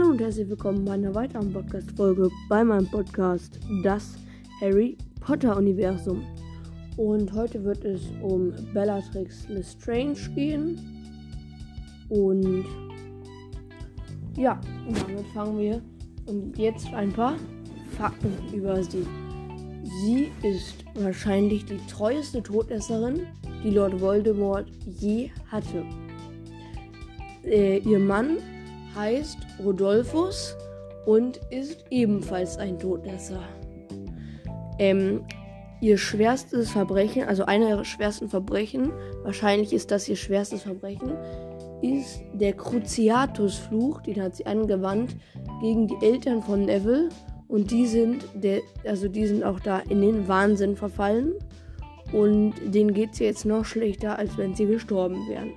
und herzlich willkommen bei einer weiteren Podcast-Folge bei meinem Podcast Das Harry Potter Universum. Und heute wird es um Bellatrix Lestrange gehen. Und ja, damit fangen wir. Und jetzt ein paar Fakten über sie. Sie ist wahrscheinlich die treueste Todesserin, die Lord Voldemort je hatte. Äh, ihr Mann heißt Rodolphus und ist ebenfalls ein Todesser. Ähm, ihr schwerstes Verbrechen, also einer ihrer schwersten Verbrechen, wahrscheinlich ist das ihr schwerstes Verbrechen, ist der Cruciatus-Fluch, den hat sie angewandt gegen die Eltern von Neville und die sind, der, also die sind auch da in den Wahnsinn verfallen und denen geht es jetzt noch schlechter, als wenn sie gestorben wären.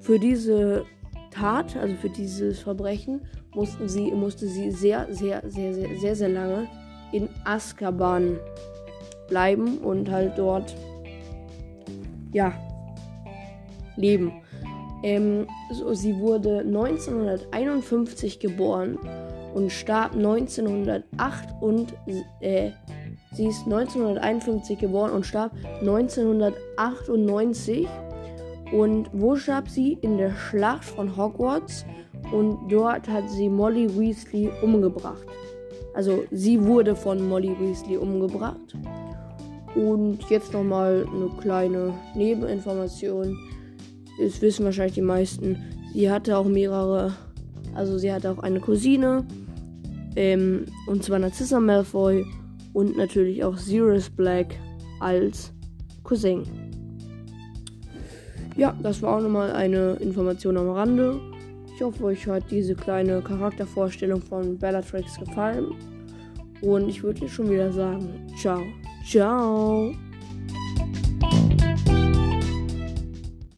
Für diese Tat, also für dieses Verbrechen, mussten sie, musste sie sehr, sehr, sehr, sehr, sehr, sehr lange in Azkaban bleiben und halt dort, ja, leben. Ähm, so, sie wurde 1951 geboren und starb 1908 und äh, sie ist 1951 geboren und starb 1998 und wo starb sie? In der Schlacht von Hogwarts. Und dort hat sie Molly Weasley umgebracht. Also sie wurde von Molly Weasley umgebracht. Und jetzt nochmal eine kleine Nebeninformation. Das wissen wahrscheinlich die meisten. Sie hatte auch mehrere, also sie hatte auch eine Cousine. Ähm, und zwar Narcissa Malfoy und natürlich auch Sirius Black als Cousin. Ja, das war auch nochmal eine Information am Rande. Ich hoffe, euch hat diese kleine Charaktervorstellung von Bellatrix gefallen. Und ich würde jetzt schon wieder sagen, ciao, ciao.